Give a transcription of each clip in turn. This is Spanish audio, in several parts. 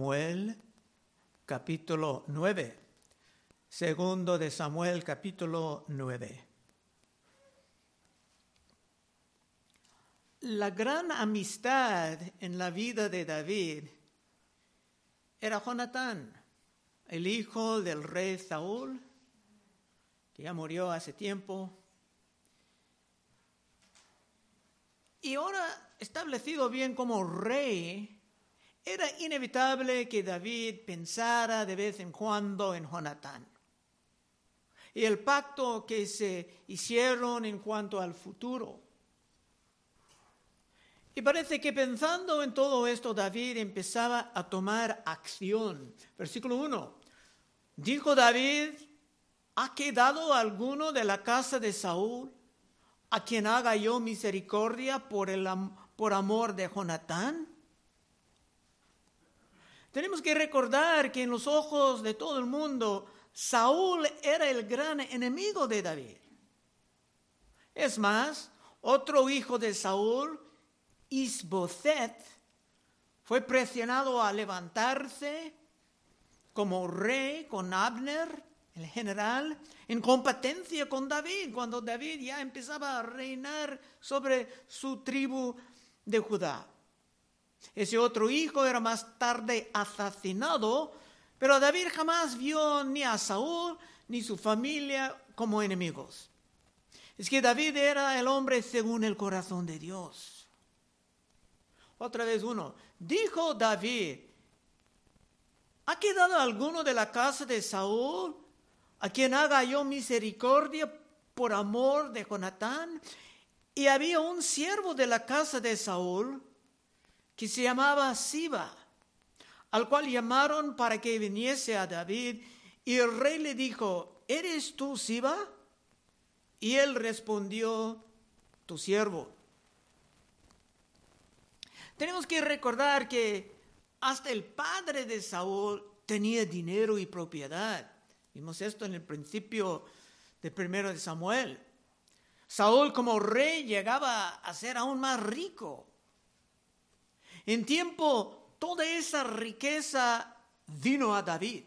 Samuel, capítulo 9. Segundo de Samuel, capítulo 9. La gran amistad en la vida de David era Jonatán, el hijo del rey Saúl, que ya murió hace tiempo. Y ahora establecido bien como rey, era inevitable que David pensara de vez en cuando en Jonatán. Y el pacto que se hicieron en cuanto al futuro. Y parece que pensando en todo esto, David empezaba a tomar acción. Versículo 1. Dijo David, ¿ha quedado alguno de la casa de Saúl a quien haga yo misericordia por, el, por amor de Jonatán? Tenemos que recordar que en los ojos de todo el mundo, Saúl era el gran enemigo de David. Es más, otro hijo de Saúl, Isboset, fue presionado a levantarse como rey con Abner, el general, en competencia con David, cuando David ya empezaba a reinar sobre su tribu de Judá. Ese otro hijo era más tarde asesinado, pero David jamás vio ni a Saúl ni su familia como enemigos. Es que David era el hombre según el corazón de Dios. Otra vez uno, dijo David, ¿ha quedado alguno de la casa de Saúl a quien haga yo misericordia por amor de Jonatán? Y había un siervo de la casa de Saúl que se llamaba Siba, al cual llamaron para que viniese a David, y el rey le dijo, ¿eres tú Siba? Y él respondió, tu siervo. Tenemos que recordar que hasta el padre de Saúl tenía dinero y propiedad. Vimos esto en el principio de primero de Samuel. Saúl como rey llegaba a ser aún más rico. En tiempo, toda esa riqueza vino a David,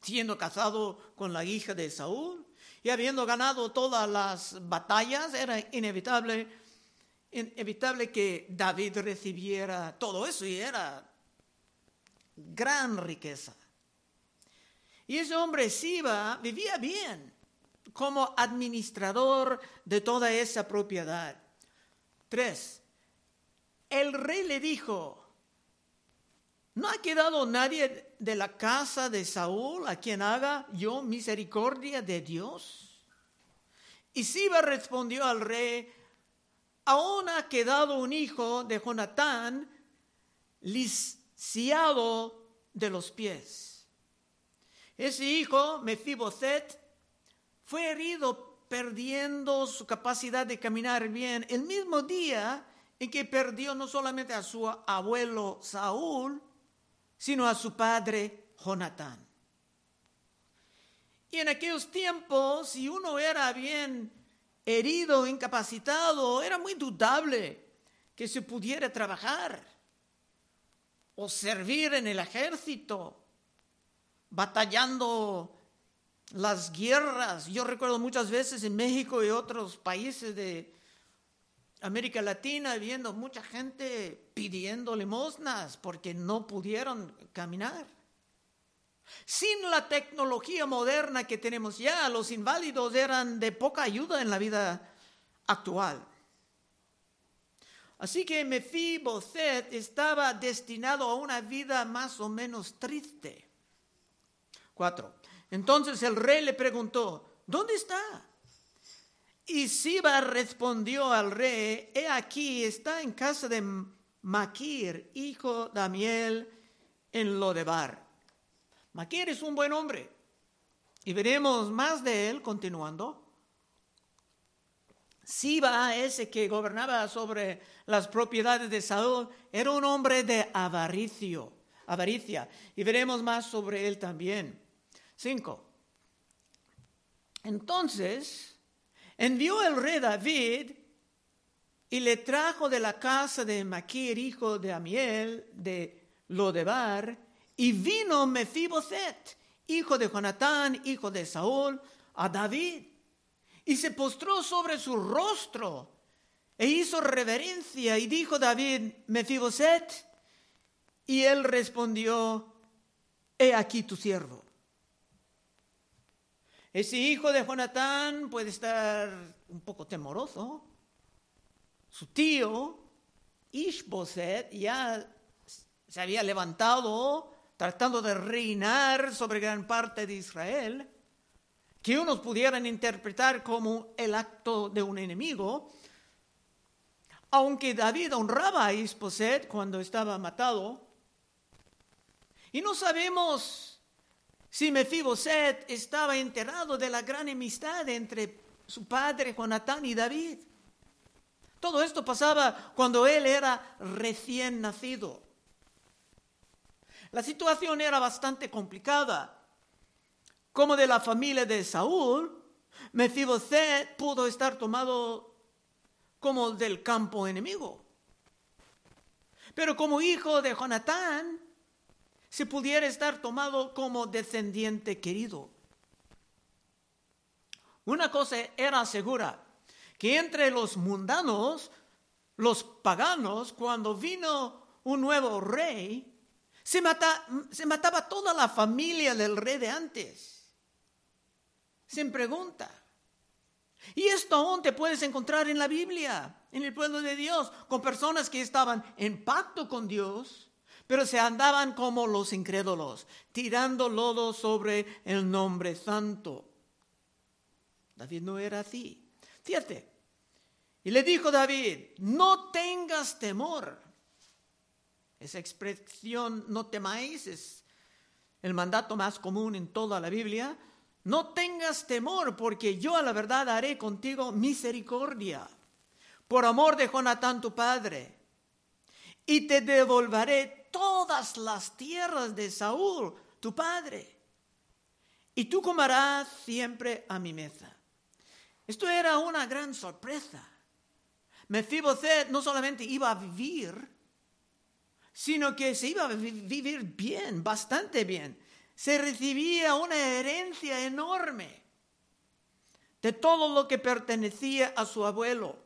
siendo casado con la hija de Saúl y habiendo ganado todas las batallas, era inevitable, inevitable que David recibiera todo eso y era gran riqueza. Y ese hombre Siba vivía bien como administrador de toda esa propiedad. Tres, el rey le dijo, ¿no ha quedado nadie de la casa de Saúl a quien haga yo misericordia de Dios? Y Siba respondió al rey, aún ha quedado un hijo de Jonatán lisiado de los pies. Ese hijo, Mefiboset, fue herido perdiendo su capacidad de caminar bien el mismo día en que perdió no solamente a su abuelo Saúl, sino a su padre Jonatán. Y en aquellos tiempos, si uno era bien herido, incapacitado, era muy dudable que se pudiera trabajar o servir en el ejército, batallando las guerras. Yo recuerdo muchas veces en México y otros países de América Latina viendo mucha gente pidiendo limosnas porque no pudieron caminar. Sin la tecnología moderna que tenemos ya, los inválidos eran de poca ayuda en la vida actual. Así que Mefiboset estaba destinado a una vida más o menos triste. Cuatro. Entonces el rey le preguntó, ¿dónde está? Y Siba respondió al rey, he aquí, está en casa de Maquir, hijo de Amiel, en Lodebar. Maquir es un buen hombre. Y veremos más de él continuando. Siba, ese que gobernaba sobre las propiedades de Saúl, era un hombre de avaricio, avaricia. Y veremos más sobre él también. Cinco. Entonces, envió el rey David y le trajo de la casa de Maquir, hijo de Amiel, de Lodebar, Y vino Mefiboset, hijo de Jonatán, hijo de Saúl, a David, y se postró sobre su rostro e hizo reverencia y dijo David, Mefiboset, y él respondió, he aquí tu siervo. Ese hijo de Jonatán puede estar un poco temoroso. Su tío, Ishboset, ya se había levantado tratando de reinar sobre gran parte de Israel, que unos pudieran interpretar como el acto de un enemigo, aunque David honraba a Isboset cuando estaba matado, y no sabemos si Mefiboset estaba enterado de la gran amistad entre su padre Jonatán y David. Todo esto pasaba cuando él era recién nacido. La situación era bastante complicada. Como de la familia de Saúl, Mefiboset pudo estar tomado como del campo enemigo. Pero como hijo de Jonatán, se pudiera estar tomado como descendiente querido. Una cosa era segura, que entre los mundanos, los paganos, cuando vino un nuevo rey, se, se mataba toda la familia del rey de antes. Sin pregunta. Y esto aún te puedes encontrar en la Biblia, en el pueblo de Dios, con personas que estaban en pacto con Dios, pero se andaban como los incrédulos, tirando lodo sobre el nombre santo. David no era así. Fíjate. Y le dijo David, no tengas temor. Esa expresión no temáis es el mandato más común en toda la Biblia. No tengas temor, porque yo a la verdad haré contigo misericordia, por amor de Jonatán tu padre, y te devolveré todas las tierras de Saúl tu padre, y tú comerás siempre a mi mesa. Esto era una gran sorpresa. Mefiboset no solamente iba a vivir sino que se iba a vivir bien, bastante bien. Se recibía una herencia enorme de todo lo que pertenecía a su abuelo.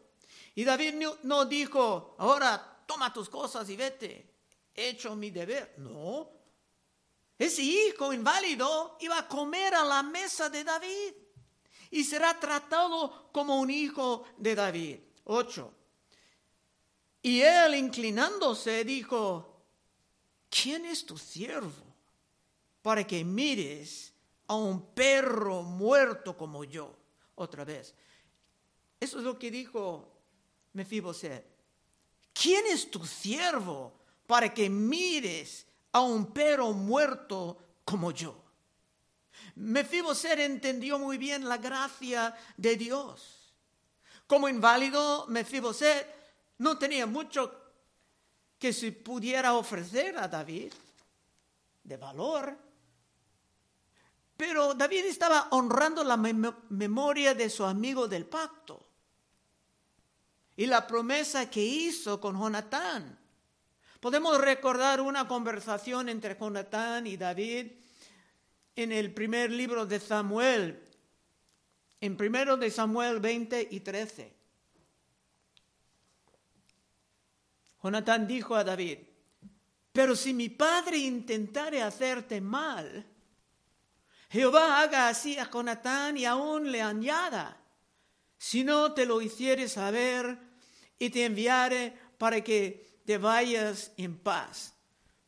Y David no dijo, ahora toma tus cosas y vete, hecho mi deber. No, ese hijo inválido iba a comer a la mesa de David y será tratado como un hijo de David. Ocho. Y él inclinándose dijo, ¿quién es tu siervo para que mires a un perro muerto como yo? Otra vez. Eso es lo que dijo Mefiboset. ¿Quién es tu siervo para que mires a un perro muerto como yo? Mefiboset entendió muy bien la gracia de Dios. Como inválido, Mefiboset no tenía mucho que se pudiera ofrecer a David de valor. Pero David estaba honrando la memoria de su amigo del pacto y la promesa que hizo con Jonatán. Podemos recordar una conversación entre Jonatán y David en el primer libro de Samuel, en primero de Samuel 20 y 13. Jonatán dijo a David, pero si mi padre intentare hacerte mal, Jehová haga así a Jonatán y aún le añada, si no te lo hiciere saber y te enviare para que te vayas en paz.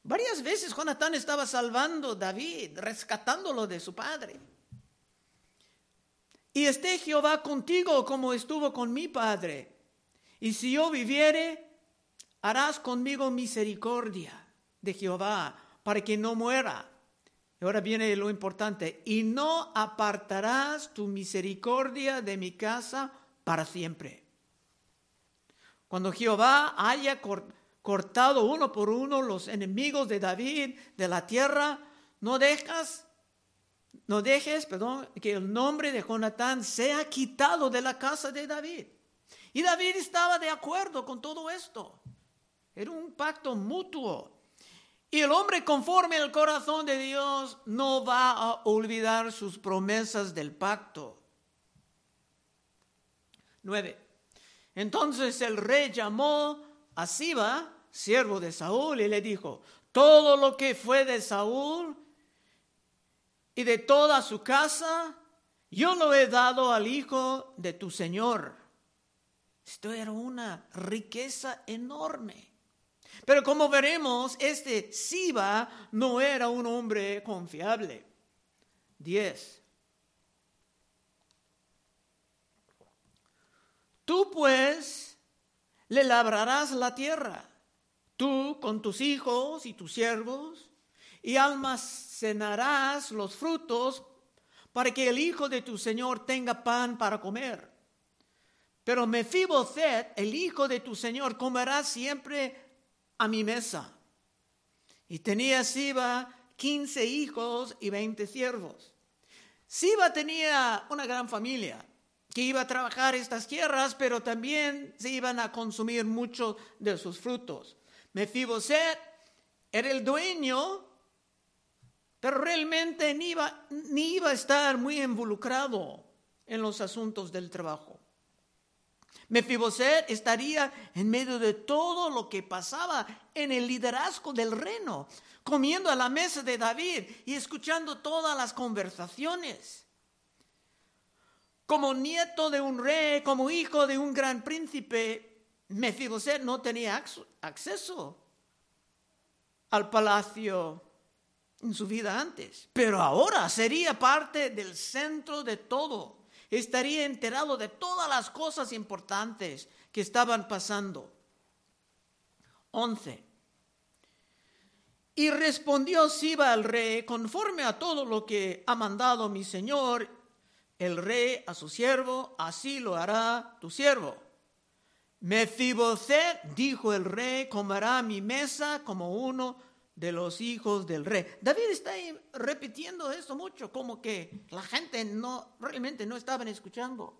Varias veces Jonatán estaba salvando a David, rescatándolo de su padre. Y esté Jehová contigo como estuvo con mi padre. Y si yo viviere, harás conmigo misericordia de Jehová para que no muera. Y ahora viene lo importante, y no apartarás tu misericordia de mi casa para siempre. Cuando Jehová haya cortado uno por uno los enemigos de David de la tierra, no dejas no dejes, perdón, que el nombre de Jonatán sea quitado de la casa de David. Y David estaba de acuerdo con todo esto. Era un pacto mutuo. Y el hombre conforme al corazón de Dios no va a olvidar sus promesas del pacto. 9. Entonces el rey llamó a Siba, siervo de Saúl, y le dijo, todo lo que fue de Saúl y de toda su casa, yo lo he dado al hijo de tu Señor. Esto era una riqueza enorme. Pero como veremos, este Siba no era un hombre confiable. 10. Tú pues le labrarás la tierra, tú con tus hijos y tus siervos, y almacenarás los frutos para que el hijo de tu señor tenga pan para comer. Pero Mefiboset, el hijo de tu señor, comerá siempre a mi mesa. Y tenía Siba quince hijos y veinte siervos. Siba tenía una gran familia que iba a trabajar estas tierras, pero también se iban a consumir muchos de sus frutos. Mefiboset era el dueño, pero realmente ni iba, ni iba a estar muy involucrado en los asuntos del trabajo. Mefiboset estaría en medio de todo lo que pasaba en el liderazgo del reino, comiendo a la mesa de David y escuchando todas las conversaciones. Como nieto de un rey, como hijo de un gran príncipe, Mefiboset no tenía acceso al palacio en su vida antes, pero ahora sería parte del centro de todo estaría enterado de todas las cosas importantes que estaban pasando. 11. Y respondió Siba al rey, conforme a todo lo que ha mandado mi señor, el rey a su siervo, así lo hará tu siervo. Mefiboset, dijo el rey, comerá mi mesa como uno de los hijos del rey. David está repitiendo esto mucho, como que la gente no realmente no estaban escuchando.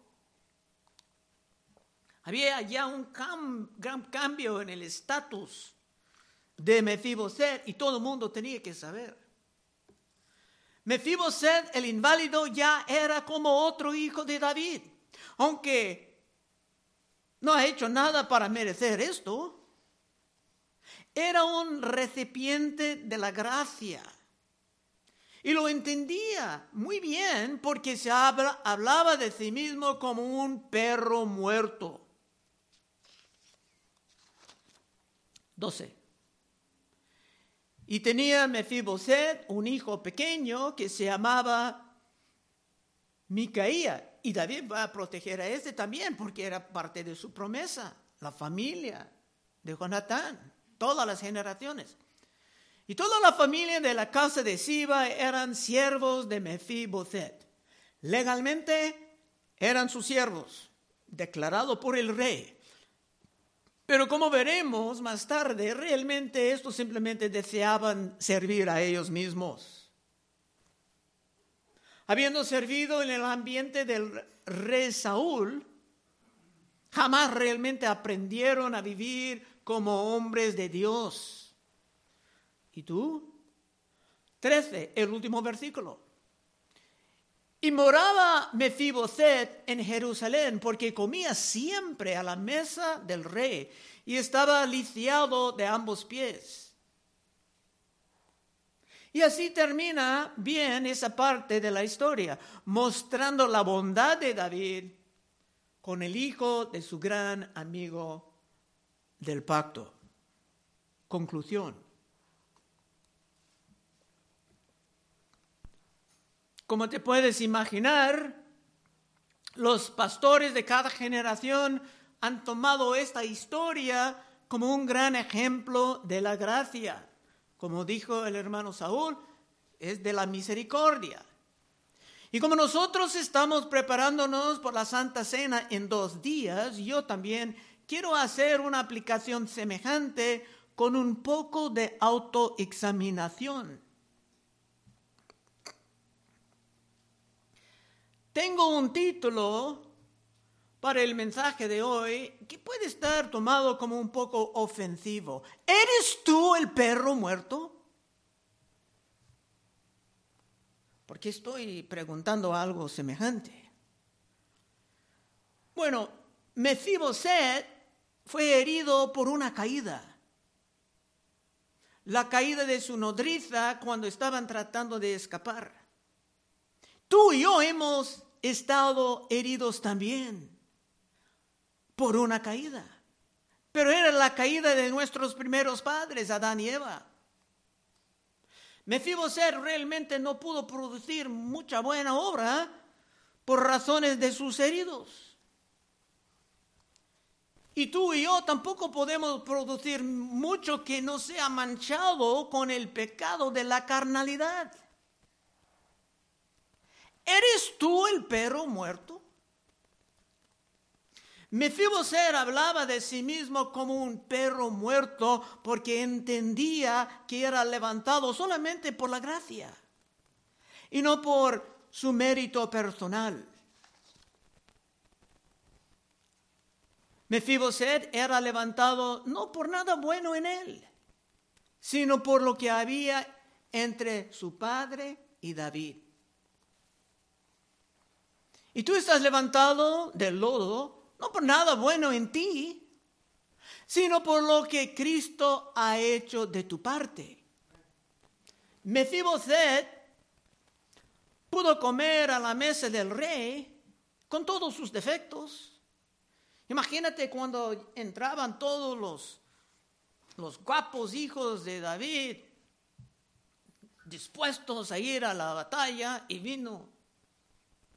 Había ya un gran cambio en el estatus de Mefiboset y todo el mundo tenía que saber. Mefiboset, el inválido, ya era como otro hijo de David, aunque no ha hecho nada para merecer esto era un recipiente de la gracia. Y lo entendía muy bien porque se hablaba de sí mismo como un perro muerto. 12. Y tenía Mefiboset un hijo pequeño que se llamaba Micaía. Y David va a proteger a este también porque era parte de su promesa, la familia de Jonatán todas las generaciones. Y toda la familia de la casa de Siba eran siervos de Mefiboset. Legalmente eran sus siervos, declarado por el rey. Pero como veremos más tarde, realmente estos simplemente deseaban servir a ellos mismos. Habiendo servido en el ambiente del rey Saúl, jamás realmente aprendieron a vivir como hombres de Dios. ¿Y tú? Trece, el último versículo. Y moraba Mefiboset en Jerusalén porque comía siempre a la mesa del rey y estaba lisiado de ambos pies. Y así termina bien esa parte de la historia, mostrando la bondad de David con el hijo de su gran amigo del pacto. Conclusión. Como te puedes imaginar, los pastores de cada generación han tomado esta historia como un gran ejemplo de la gracia. Como dijo el hermano Saúl, es de la misericordia. Y como nosotros estamos preparándonos por la Santa Cena en dos días, yo también quiero hacer una aplicación semejante con un poco de autoexaminación. Tengo un título para el mensaje de hoy que puede estar tomado como un poco ofensivo. ¿Eres tú el perro muerto? Porque estoy preguntando algo semejante. Bueno, Mefiboset fue herido por una caída. La caída de su nodriza cuando estaban tratando de escapar. Tú y yo hemos estado heridos también por una caída. Pero era la caída de nuestros primeros padres, Adán y Eva. Mefiboset realmente no pudo producir mucha buena obra por razones de sus heridos. Y tú y yo tampoco podemos producir mucho que no sea manchado con el pecado de la carnalidad. ¿Eres tú el perro muerto? Mefiboset hablaba de sí mismo como un perro muerto porque entendía que era levantado solamente por la gracia y no por su mérito personal. Mefiboset era levantado no por nada bueno en él, sino por lo que había entre su padre y David. Y tú estás levantado del lodo no por nada bueno en ti, sino por lo que Cristo ha hecho de tu parte. Mefiboset pudo comer a la mesa del rey con todos sus defectos Imagínate cuando entraban todos los, los guapos hijos de David dispuestos a ir a la batalla y vino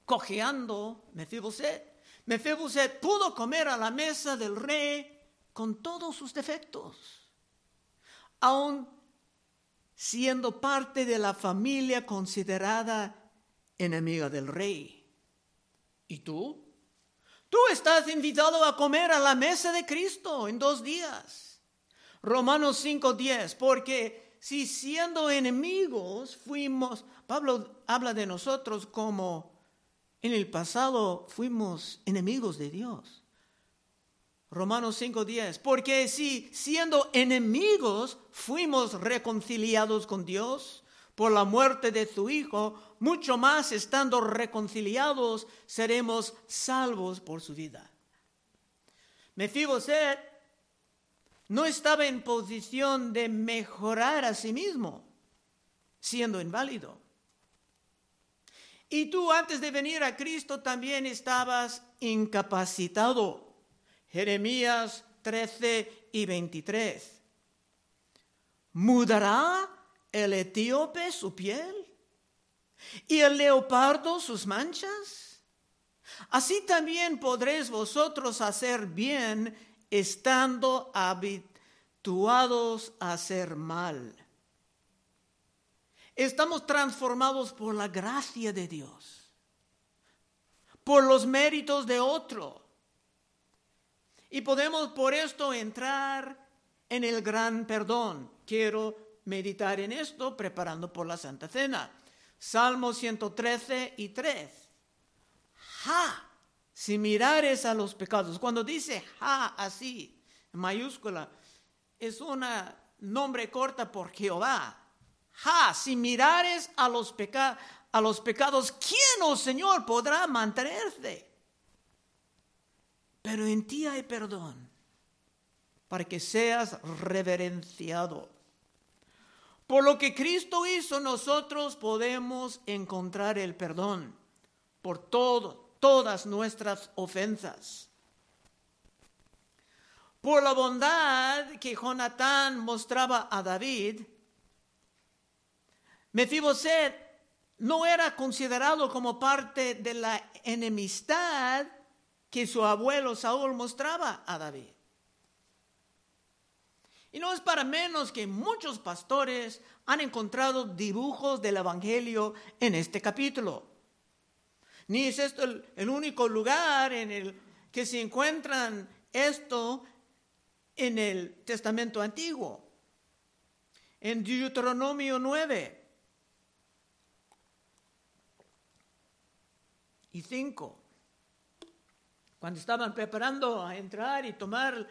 cojeando Mefiboset. Mefiboset pudo comer a la mesa del rey con todos sus defectos, aun siendo parte de la familia considerada enemiga del rey. ¿Y tú? Tú estás invitado a comer a la mesa de Cristo en dos días. Romanos 5:10, porque si siendo enemigos fuimos, Pablo habla de nosotros como en el pasado fuimos enemigos de Dios. Romanos 5:10, porque si siendo enemigos fuimos reconciliados con Dios por la muerte de su Hijo, mucho más estando reconciliados seremos salvos por su vida. Mefiboset no estaba en posición de mejorar a sí mismo, siendo inválido. Y tú antes de venir a Cristo también estabas incapacitado. Jeremías 13 y 23. ¿Mudará el etíope su piel? y el leopardo sus manchas? Así también podréis vosotros hacer bien estando habituados a hacer mal. Estamos transformados por la gracia de Dios, por los méritos de otro. Y podemos por esto entrar en el gran perdón. Quiero meditar en esto preparando por la Santa Cena. Salmo 113 y 3. Ja, si mirares a los pecados. Cuando dice ja así, en mayúscula, es un nombre corta por Jehová. Ja, si mirares a los, a los pecados, ¿quién, oh Señor, podrá mantenerte? Pero en ti hay perdón, para que seas reverenciado. Por lo que Cristo hizo, nosotros podemos encontrar el perdón por todo, todas nuestras ofensas. Por la bondad que Jonatán mostraba a David, Mefiboset no era considerado como parte de la enemistad que su abuelo Saúl mostraba a David. Y no es para menos que muchos pastores han encontrado dibujos del Evangelio en este capítulo. Ni es esto el, único lugar en el que se encuentran esto en el Testamento Antiguo. En Deuteronomio 9 y 5, cuando estaban preparando a entrar y tomar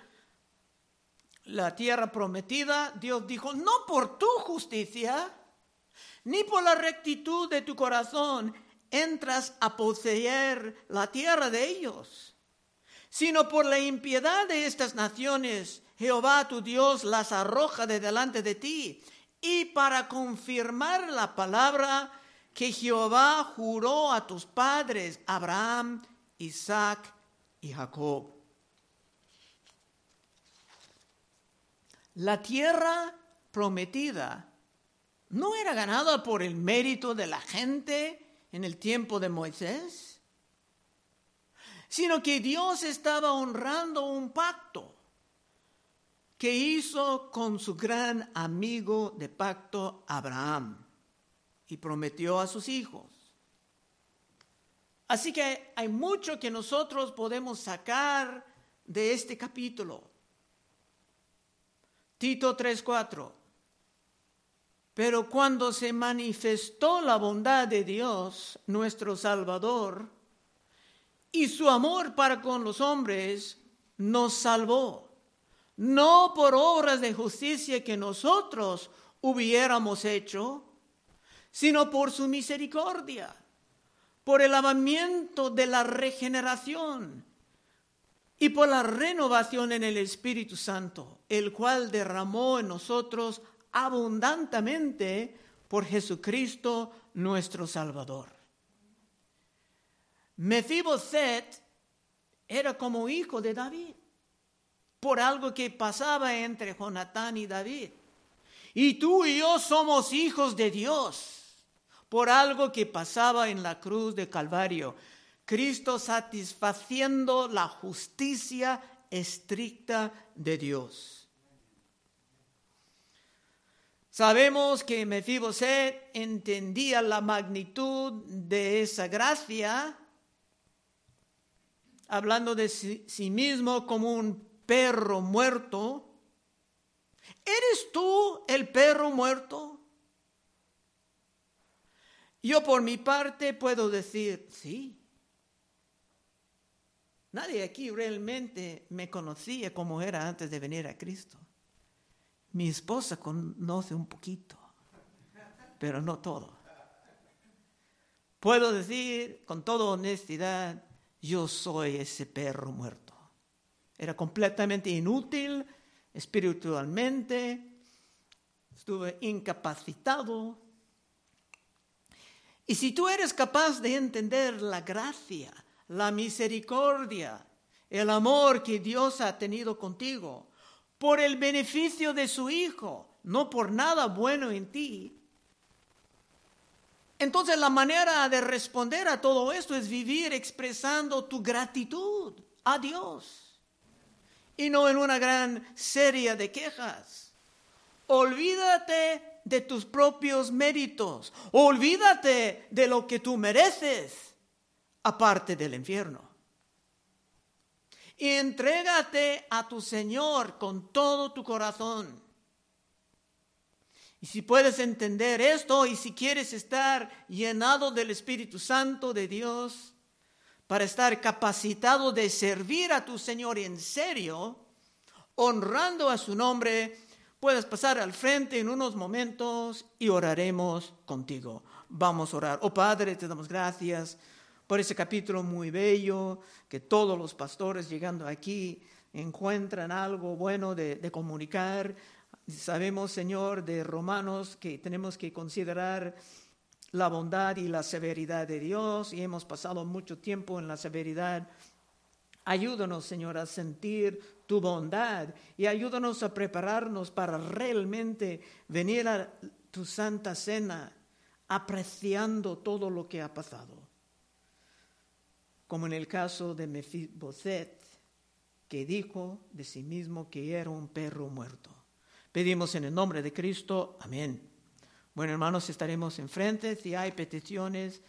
la tierra prometida, Dios dijo, no por tu justicia, ni por la rectitud de tu corazón entras a poseer la tierra de ellos, sino por la impiedad de estas naciones, Jehová tu Dios las arroja de delante de ti, y para confirmar la palabra que Jehová juró a tus padres, Abraham, Isaac y Jacob. La tierra prometida no era ganada por el mérito de la gente en el tiempo de Moisés, sino que Dios estaba honrando un pacto que hizo con su gran amigo de pacto Abraham y prometió a sus hijos. Así que hay mucho que nosotros podemos sacar de este capítulo. Tito 3:4. Pero cuando se manifestó la bondad de Dios, nuestro Salvador, y su amor para con los hombres, nos salvó, no por obras de justicia que nosotros hubiéramos hecho, sino por su misericordia, por el lavamiento de la regeneración y por la renovación en el Espíritu Santo, el cual derramó en nosotros abundantemente por Jesucristo nuestro Salvador. Mefiboset era como hijo de David, por algo que pasaba entre Jonatán y David. Y tú y yo somos hijos de Dios, por algo que pasaba en la cruz de Calvario. Cristo satisfaciendo la justicia estricta de Dios. Sabemos que Mefiboset entendía la magnitud de esa gracia, hablando de sí mismo como un perro muerto. ¿Eres tú el perro muerto? Yo por mi parte puedo decir, sí. Nadie aquí realmente me conocía como era antes de venir a Cristo. Mi esposa conoce un poquito, pero no todo. Puedo decir con toda honestidad, yo soy ese perro muerto. Era completamente inútil espiritualmente, estuve incapacitado. Y si tú eres capaz de entender la gracia, la misericordia, el amor que Dios ha tenido contigo, por el beneficio de su Hijo, no por nada bueno en ti. Entonces la manera de responder a todo esto es vivir expresando tu gratitud a Dios y no en una gran serie de quejas. Olvídate de tus propios méritos, olvídate de lo que tú mereces aparte del infierno. Y entrégate a tu Señor con todo tu corazón. Y si puedes entender esto y si quieres estar llenado del Espíritu Santo de Dios, para estar capacitado de servir a tu Señor en serio, honrando a su nombre, puedes pasar al frente en unos momentos y oraremos contigo. Vamos a orar. Oh Padre, te damos gracias por ese capítulo muy bello, que todos los pastores llegando aquí encuentran algo bueno de, comunicar. Sabemos, Señor, de Romanos que tenemos que considerar la bondad y la severidad de Dios y hemos pasado mucho tiempo en la severidad. Ayúdanos, Señor, a sentir tu bondad y ayúdanos a prepararnos para realmente venir a tu santa cena apreciando todo lo que ha pasado como en el caso de Mefiboset, que dijo de sí mismo que era un perro muerto. Pedimos en el nombre de Cristo, amén. Bueno, hermanos, estaremos enfrente. Si hay peticiones